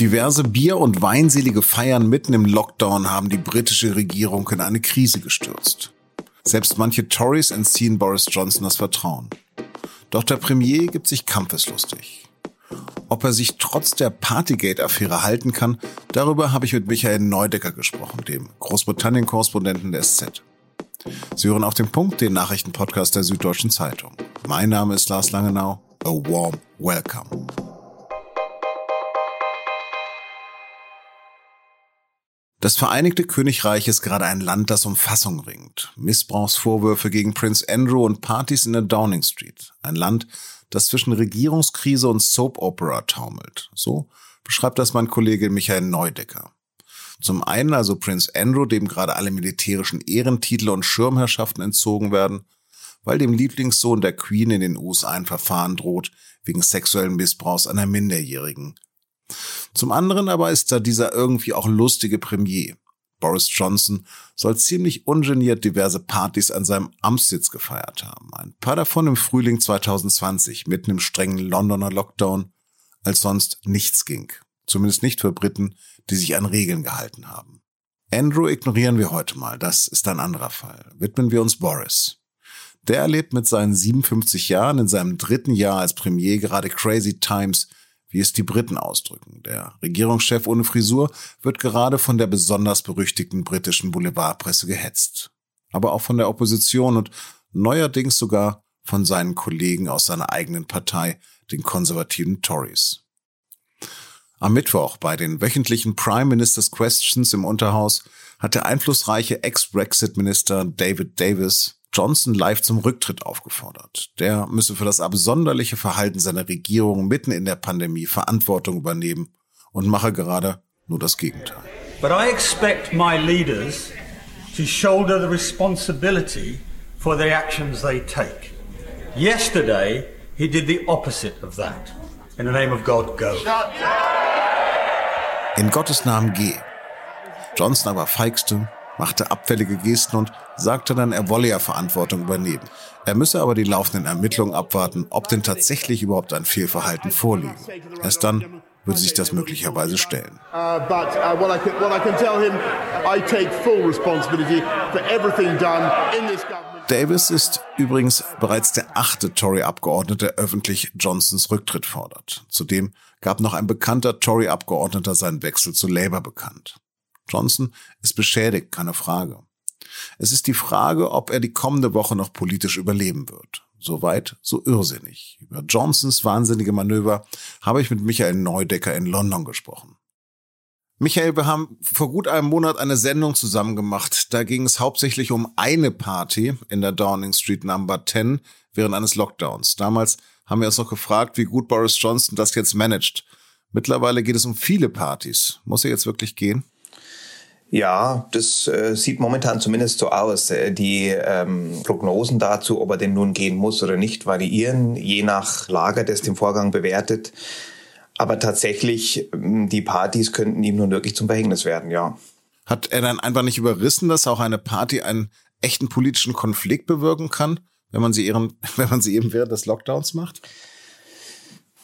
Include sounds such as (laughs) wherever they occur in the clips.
Diverse Bier- und weinselige Feiern mitten im Lockdown haben die britische Regierung in eine Krise gestürzt. Selbst manche Tories entziehen Boris Johnson das Vertrauen. Doch der Premier gibt sich kampfeslustig. Ob er sich trotz der Partygate-Affäre halten kann, darüber habe ich mit Michael Neudecker gesprochen, dem Großbritannien-Korrespondenten der SZ. Sie hören auf den Punkt den Nachrichtenpodcast der Süddeutschen Zeitung. Mein Name ist Lars Langenau. A warm welcome. Das Vereinigte Königreich ist gerade ein Land, das um Fassung ringt. Missbrauchsvorwürfe gegen Prince Andrew und Partys in der Downing Street. Ein Land, das zwischen Regierungskrise und Soap Opera taumelt. So beschreibt das mein Kollege Michael Neudecker. Zum einen also Prince Andrew, dem gerade alle militärischen Ehrentitel und Schirmherrschaften entzogen werden, weil dem Lieblingssohn der Queen in den USA ein Verfahren droht wegen sexuellen Missbrauchs einer Minderjährigen. Zum anderen aber ist da dieser irgendwie auch lustige Premier. Boris Johnson soll ziemlich ungeniert diverse Partys an seinem Amtssitz gefeiert haben. Ein paar davon im Frühling 2020, mitten im strengen Londoner Lockdown, als sonst nichts ging. Zumindest nicht für Briten, die sich an Regeln gehalten haben. Andrew ignorieren wir heute mal, das ist ein anderer Fall. Widmen wir uns Boris. Der erlebt mit seinen 57 Jahren in seinem dritten Jahr als Premier gerade Crazy Times, wie es die Briten ausdrücken. Der Regierungschef ohne Frisur wird gerade von der besonders berüchtigten britischen Boulevardpresse gehetzt. Aber auch von der Opposition und neuerdings sogar von seinen Kollegen aus seiner eigenen Partei, den konservativen Tories. Am Mittwoch bei den wöchentlichen Prime Ministers Questions im Unterhaus hat der einflussreiche Ex-Brexit-Minister David Davis Johnson live zum Rücktritt aufgefordert. Der müsse für das absonderliche Verhalten seiner Regierung mitten in der Pandemie Verantwortung übernehmen und mache gerade nur das Gegenteil. But I expect my leaders to shoulder the responsibility for the actions they take. Yesterday, he did the opposite of that. In the name of God, go. In Gottes Namen geh. Johnson aber feigste machte abfällige Gesten und sagte dann, er wolle ja Verantwortung übernehmen. Er müsse aber die laufenden Ermittlungen abwarten, ob denn tatsächlich überhaupt ein Fehlverhalten vorliege. Erst dann würde sich das möglicherweise stellen. Uh, Davis ist übrigens bereits der achte Tory-Abgeordnete, der öffentlich Johnsons Rücktritt fordert. Zudem gab noch ein bekannter Tory-Abgeordneter seinen Wechsel zu Labour bekannt. Johnson ist beschädigt, keine Frage. Es ist die Frage, ob er die kommende Woche noch politisch überleben wird. Soweit, so irrsinnig. Über Johnsons wahnsinnige Manöver habe ich mit Michael Neudecker in London gesprochen. Michael, wir haben vor gut einem Monat eine Sendung zusammen gemacht. Da ging es hauptsächlich um eine Party in der Downing Street Number 10 während eines Lockdowns. Damals haben wir uns noch gefragt, wie gut Boris Johnson das jetzt managt. Mittlerweile geht es um viele Partys. Muss er jetzt wirklich gehen? Ja, das äh, sieht momentan zumindest so aus. Äh, die ähm, Prognosen dazu, ob er denn nun gehen muss oder nicht, variieren, je nach Lager, das den Vorgang bewertet. Aber tatsächlich, ähm, die Partys könnten ihm nun wirklich zum Verhängnis werden, ja. Hat er dann einfach nicht überrissen, dass auch eine Party einen echten politischen Konflikt bewirken kann, wenn man sie, ihren, (laughs) wenn man sie eben während des Lockdowns macht?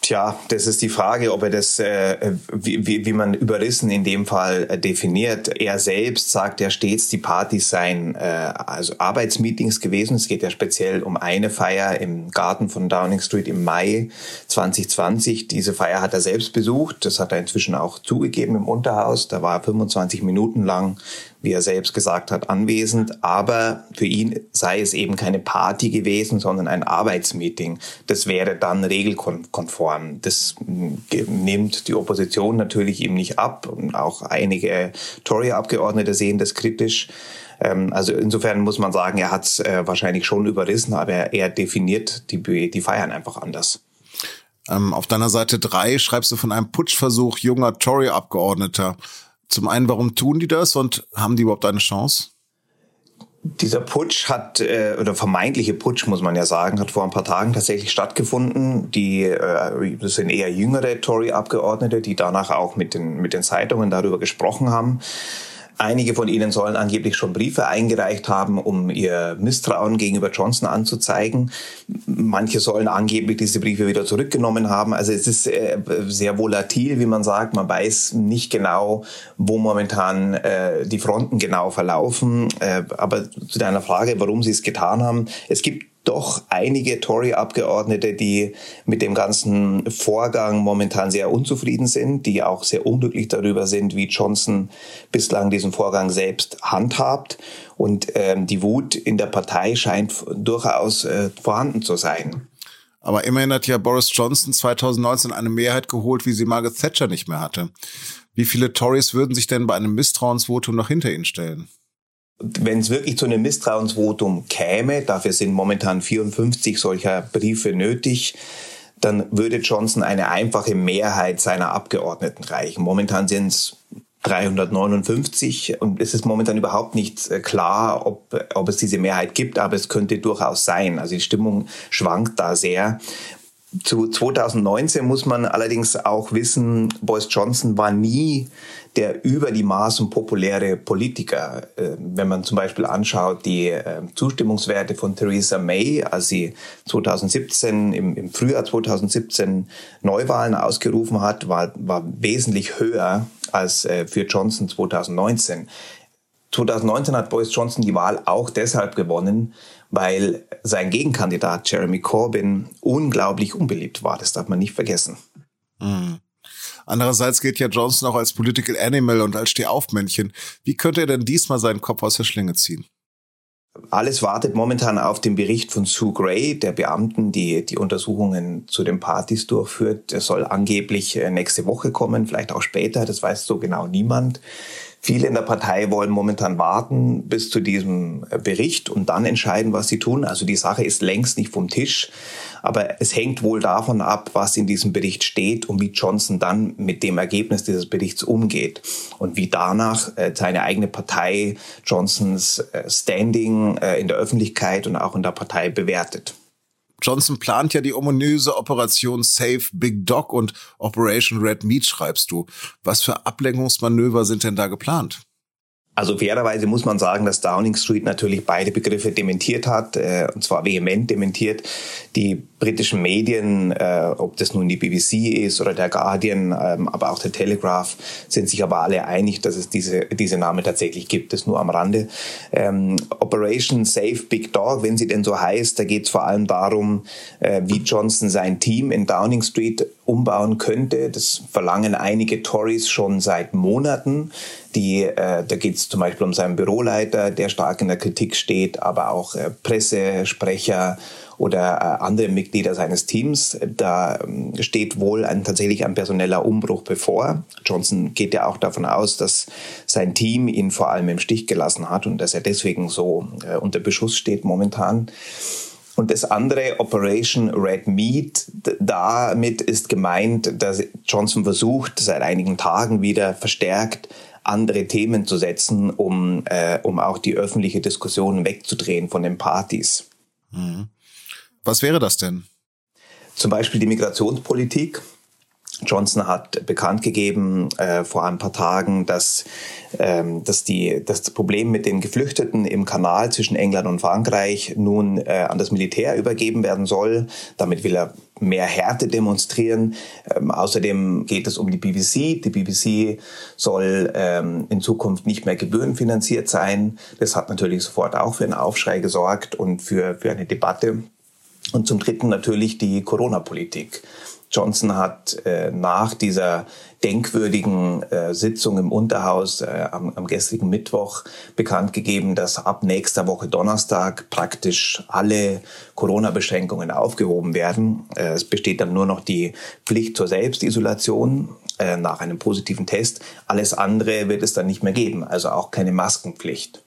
Tja, das ist die Frage, ob er das, äh, wie, wie, wie man überrissen in dem Fall äh, definiert. Er selbst sagt ja stets, die Partys seien äh, also Arbeitsmeetings gewesen. Es geht ja speziell um eine Feier im Garten von Downing Street im Mai 2020. Diese Feier hat er selbst besucht. Das hat er inzwischen auch zugegeben im Unterhaus. Da war er 25 Minuten lang wie er selbst gesagt hat, anwesend. Aber für ihn sei es eben keine Party gewesen, sondern ein Arbeitsmeeting. Das wäre dann regelkonform. Das nimmt die Opposition natürlich ihm nicht ab. Und auch einige Tory-Abgeordnete sehen das kritisch. Ähm, also insofern muss man sagen, er hat es äh, wahrscheinlich schon überrissen, aber er definiert die, die Feiern einfach anders. Ähm, auf deiner Seite drei schreibst du von einem Putschversuch junger Tory-Abgeordneter. Zum einen, warum tun die das und haben die überhaupt eine Chance? Dieser Putsch hat, äh, oder vermeintliche Putsch, muss man ja sagen, hat vor ein paar Tagen tatsächlich stattgefunden. Die, äh, das sind eher jüngere Tory-Abgeordnete, die danach auch mit den, mit den Zeitungen darüber gesprochen haben. Einige von ihnen sollen angeblich schon Briefe eingereicht haben, um ihr Misstrauen gegenüber Johnson anzuzeigen. Manche sollen angeblich diese Briefe wieder zurückgenommen haben. Also es ist äh, sehr volatil, wie man sagt. Man weiß nicht genau, wo momentan äh, die Fronten genau verlaufen. Äh, aber zu deiner Frage, warum sie es getan haben. Es gibt doch einige Tory-Abgeordnete, die mit dem ganzen Vorgang momentan sehr unzufrieden sind, die auch sehr unglücklich darüber sind, wie Johnson bislang diesen Vorgang selbst handhabt. Und ähm, die Wut in der Partei scheint durchaus äh, vorhanden zu sein. Aber immerhin hat ja Boris Johnson 2019 eine Mehrheit geholt, wie sie Margaret Thatcher nicht mehr hatte. Wie viele Tories würden sich denn bei einem Misstrauensvotum noch hinter ihn stellen? Wenn es wirklich zu einem Misstrauensvotum käme, dafür sind momentan 54 solcher Briefe nötig, dann würde Johnson eine einfache Mehrheit seiner Abgeordneten reichen. Momentan sind es 359 und es ist momentan überhaupt nicht äh, klar, ob, ob es diese Mehrheit gibt, aber es könnte durchaus sein. Also die Stimmung schwankt da sehr. Zu 2019 muss man allerdings auch wissen, Boris Johnson war nie der über die Maßen populäre Politiker. Äh, wenn man zum Beispiel anschaut, die äh, Zustimmungswerte von Theresa May, als sie 2017, im, Frühjahr 2017 Neuwahlen ausgerufen hat, war, war wesentlich höher als äh, für Johnson 2019. 2019 hat Boris Johnson die Wahl auch deshalb gewonnen, weil sein Gegenkandidat Jeremy Corbyn unglaublich unbeliebt war. Das darf man nicht vergessen. Mhm. Andererseits gilt ja Johnson auch als Political Animal und als Stehaufmännchen. Wie könnte er denn diesmal seinen Kopf aus der Schlinge ziehen? Alles wartet momentan auf den Bericht von Sue Gray, der Beamten, die die Untersuchungen zu den Partys durchführt. Er soll angeblich äh, nächste Woche kommen, vielleicht auch später, das weiß so genau niemand. Viele in der Partei wollen momentan warten bis zu diesem äh, Bericht und dann entscheiden, was sie tun. Also die Sache ist längst nicht vom Tisch. Aber es hängt wohl davon ab, was in diesem Bericht steht und wie Johnson dann mit dem Ergebnis dieses Berichts umgeht und wie danach äh, seine eigene Partei Johnsons äh, Standing in der Öffentlichkeit und auch in der Partei bewertet. Johnson plant ja die ominöse Operation Save Big Dog und Operation Red Meat, schreibst du. Was für Ablenkungsmanöver sind denn da geplant? Also fairerweise muss man sagen, dass Downing Street natürlich beide Begriffe dementiert hat, äh, und zwar vehement dementiert. Die britischen Medien, äh, ob das nun die BBC ist oder der Guardian, ähm, aber auch der Telegraph, sind sich aber alle einig, dass es diese, diese Name tatsächlich gibt, das nur am Rande. Ähm, Operation Save Big Dog, wenn sie denn so heißt, da geht es vor allem darum, äh, wie Johnson sein Team in Downing Street umbauen könnte. Das verlangen einige Tories schon seit Monaten. Die, äh, da geht es zum Beispiel um seinen Büroleiter, der stark in der Kritik steht, aber auch äh, Pressesprecher oder äh, andere Mitglieder seines Teams. Da ähm, steht wohl ein, tatsächlich ein personeller Umbruch bevor. Johnson geht ja auch davon aus, dass sein Team ihn vor allem im Stich gelassen hat und dass er deswegen so äh, unter Beschuss steht momentan. Und das andere, Operation Red Meat, damit ist gemeint, dass Johnson versucht, seit einigen Tagen wieder verstärkt andere Themen zu setzen, um, äh, um auch die öffentliche Diskussion wegzudrehen von den Partys. Mhm. Was wäre das denn? Zum Beispiel die Migrationspolitik. Johnson hat bekannt gegeben äh, vor ein paar Tagen, dass, ähm, dass, die, dass das Problem mit den Geflüchteten im Kanal zwischen England und Frankreich nun äh, an das Militär übergeben werden soll. Damit will er mehr Härte demonstrieren. Ähm, außerdem geht es um die BBC. Die BBC soll ähm, in Zukunft nicht mehr gebührenfinanziert sein. Das hat natürlich sofort auch für einen Aufschrei gesorgt und für, für eine Debatte. Und zum Dritten natürlich die Corona-Politik. Johnson hat äh, nach dieser denkwürdigen äh, Sitzung im Unterhaus äh, am, am gestrigen Mittwoch bekannt gegeben, dass ab nächster Woche Donnerstag praktisch alle Corona-Beschränkungen aufgehoben werden. Äh, es besteht dann nur noch die Pflicht zur Selbstisolation äh, nach einem positiven Test. Alles andere wird es dann nicht mehr geben, also auch keine Maskenpflicht.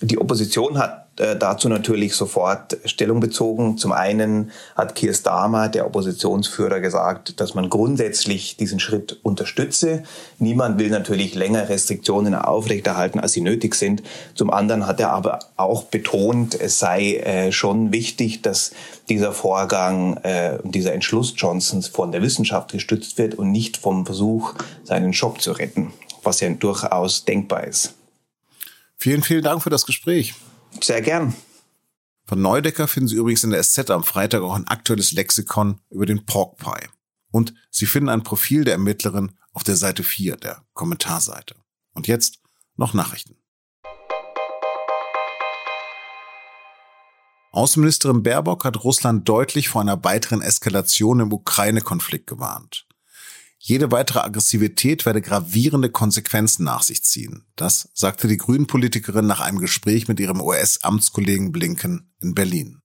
Die Opposition hat dazu natürlich sofort Stellung bezogen. Zum einen hat Keir Starmer, der Oppositionsführer, gesagt, dass man grundsätzlich diesen Schritt unterstütze. Niemand will natürlich länger Restriktionen aufrechterhalten, als sie nötig sind. Zum anderen hat er aber auch betont, es sei äh, schon wichtig, dass dieser Vorgang, äh, dieser Entschluss Johnsons von der Wissenschaft gestützt wird und nicht vom Versuch, seinen Job zu retten, was ja durchaus denkbar ist. Vielen, vielen Dank für das Gespräch. Sehr gern. Von Neudecker finden Sie übrigens in der SZ am Freitag auch ein aktuelles Lexikon über den Pork Pie. Und Sie finden ein Profil der Ermittlerin auf der Seite 4 der Kommentarseite. Und jetzt noch Nachrichten. Außenministerin Baerbock hat Russland deutlich vor einer weiteren Eskalation im Ukraine-Konflikt gewarnt. Jede weitere Aggressivität werde gravierende Konsequenzen nach sich ziehen. Das sagte die Grünen-Politikerin nach einem Gespräch mit ihrem US-Amtskollegen Blinken in Berlin.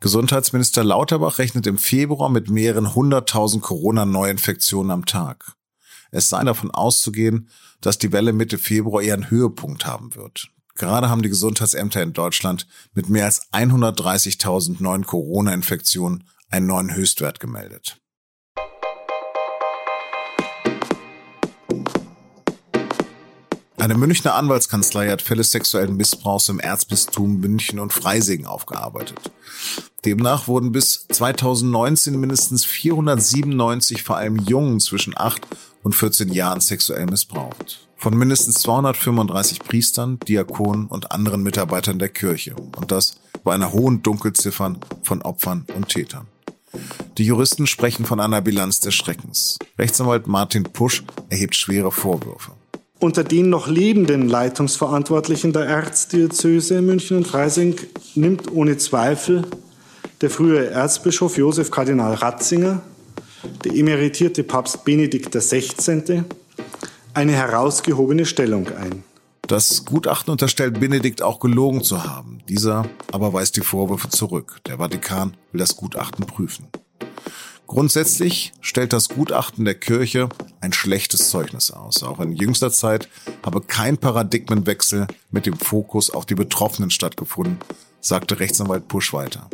Gesundheitsminister Lauterbach rechnet im Februar mit mehreren hunderttausend Corona-Neuinfektionen am Tag. Es sei davon auszugehen, dass die Welle Mitte Februar ihren Höhepunkt haben wird. Gerade haben die Gesundheitsämter in Deutschland mit mehr als 130.000 neuen Corona-Infektionen einen neuen Höchstwert gemeldet. Eine Münchner Anwaltskanzlei hat Fälle sexuellen Missbrauchs im Erzbistum München und Freising aufgearbeitet. Demnach wurden bis 2019 mindestens 497 vor allem Jungen zwischen 8 und 14 Jahren sexuell missbraucht von mindestens 235 Priestern, Diakonen und anderen Mitarbeitern der Kirche. Und das bei einer hohen Dunkelziffer von Opfern und Tätern. Die Juristen sprechen von einer Bilanz des Schreckens. Rechtsanwalt Martin Pusch erhebt schwere Vorwürfe. Unter den noch lebenden Leitungsverantwortlichen der Erzdiözese München und Freising nimmt ohne Zweifel der frühere Erzbischof Josef Kardinal Ratzinger, der emeritierte Papst Benedikt XVI., eine herausgehobene Stellung ein. Das Gutachten unterstellt Benedikt auch gelogen zu haben. Dieser aber weist die Vorwürfe zurück. Der Vatikan will das Gutachten prüfen. Grundsätzlich stellt das Gutachten der Kirche ein schlechtes Zeugnis aus. Auch in jüngster Zeit habe kein Paradigmenwechsel mit dem Fokus auf die Betroffenen stattgefunden, sagte Rechtsanwalt Pusch weiter.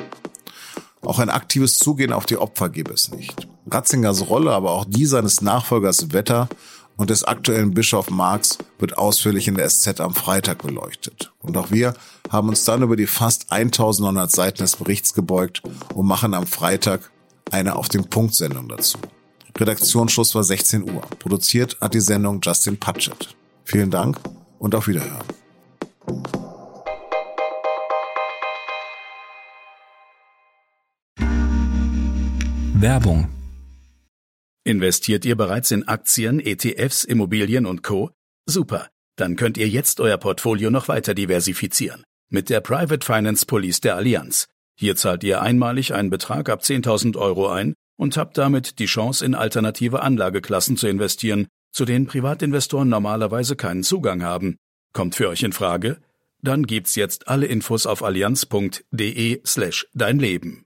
Auch ein aktives Zugehen auf die Opfer gebe es nicht. Ratzingers Rolle, aber auch die seines Nachfolgers Wetter und des aktuellen Bischof Marx wird ausführlich in der SZ am Freitag beleuchtet. Und auch wir haben uns dann über die fast 1900 Seiten des Berichts gebeugt und machen am Freitag eine auf den Punkt Sendung dazu. Redaktionsschluss war 16 Uhr. Produziert hat die Sendung Justin Patchett. Vielen Dank und auf Wiederhören. Werbung Investiert ihr bereits in Aktien, ETFs, Immobilien und Co? Super. Dann könnt ihr jetzt euer Portfolio noch weiter diversifizieren. Mit der Private Finance Police der Allianz. Hier zahlt ihr einmalig einen Betrag ab 10.000 Euro ein und habt damit die Chance, in alternative Anlageklassen zu investieren, zu denen Privatinvestoren normalerweise keinen Zugang haben. Kommt für euch in Frage? Dann gibt's jetzt alle Infos auf allianz.de slash dein Leben.